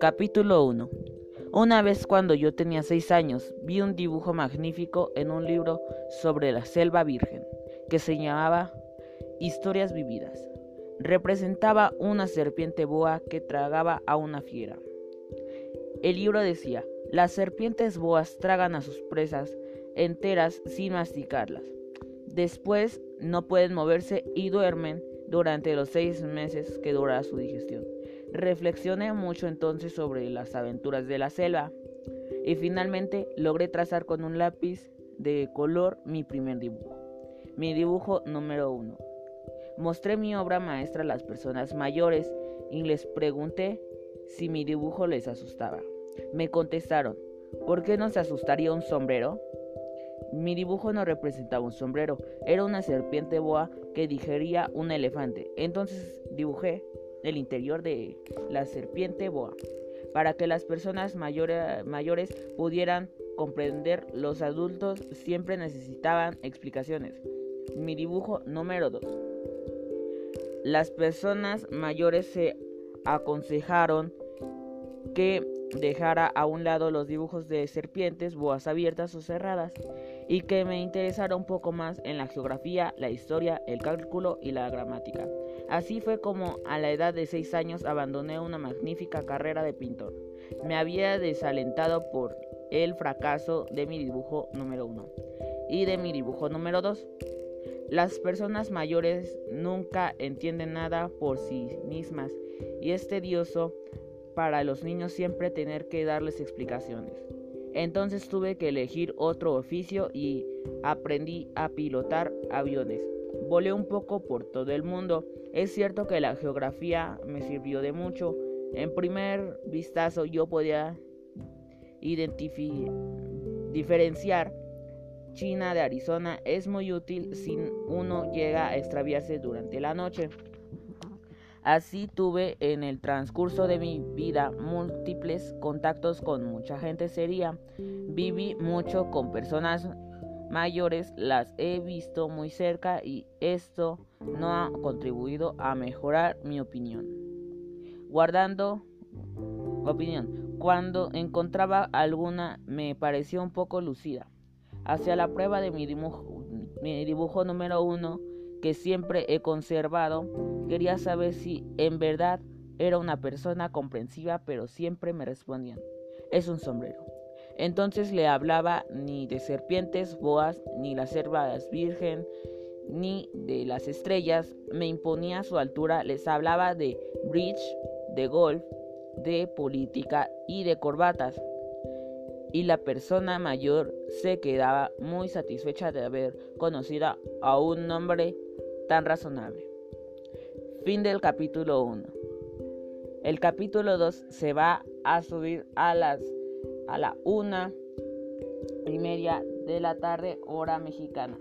Capítulo 1 Una vez cuando yo tenía seis años, vi un dibujo magnífico en un libro sobre la selva virgen, que se llamaba Historias Vividas. Representaba una serpiente boa que tragaba a una fiera. El libro decía, las serpientes boas tragan a sus presas enteras sin masticarlas. Después no pueden moverse y duermen durante los seis meses que dura su digestión. Reflexioné mucho entonces sobre las aventuras de la selva y finalmente logré trazar con un lápiz de color mi primer dibujo. Mi dibujo número uno. Mostré mi obra maestra a las personas mayores y les pregunté si mi dibujo les asustaba. Me contestaron, ¿por qué no se asustaría un sombrero? Mi dibujo no representaba un sombrero, era una serpiente boa que digería un elefante. Entonces dibujé el interior de la serpiente boa. Para que las personas mayores pudieran comprender, los adultos siempre necesitaban explicaciones. Mi dibujo número 2. Las personas mayores se aconsejaron que dejara a un lado los dibujos de serpientes, boas abiertas o cerradas, y que me interesara un poco más en la geografía, la historia, el cálculo y la gramática. Así fue como a la edad de 6 años abandoné una magnífica carrera de pintor. Me había desalentado por el fracaso de mi dibujo número 1 y de mi dibujo número 2. Las personas mayores nunca entienden nada por sí mismas y es tedioso para los niños siempre tener que darles explicaciones. Entonces tuve que elegir otro oficio y aprendí a pilotar aviones. Volé un poco por todo el mundo. Es cierto que la geografía me sirvió de mucho. En primer vistazo yo podía diferenciar China de Arizona. Es muy útil si uno llega a extraviarse durante la noche. Así tuve en el transcurso de mi vida múltiples contactos con mucha gente seria. Viví mucho con personas mayores, las he visto muy cerca y esto no ha contribuido a mejorar mi opinión. Guardando opinión, cuando encontraba alguna me pareció un poco lucida. Hacia la prueba de mi dibujo, mi dibujo número uno que siempre he conservado, quería saber si en verdad era una persona comprensiva, pero siempre me respondían, es un sombrero. Entonces le hablaba ni de serpientes, boas, ni las cervas virgen, ni de las estrellas, me imponía su altura, les hablaba de bridge, de golf, de política y de corbatas. Y la persona mayor se quedaba muy satisfecha de haber conocido a un hombre tan razonable. Fin del capítulo 1. El capítulo 2 se va a subir a las a la una y media de la tarde hora mexicana.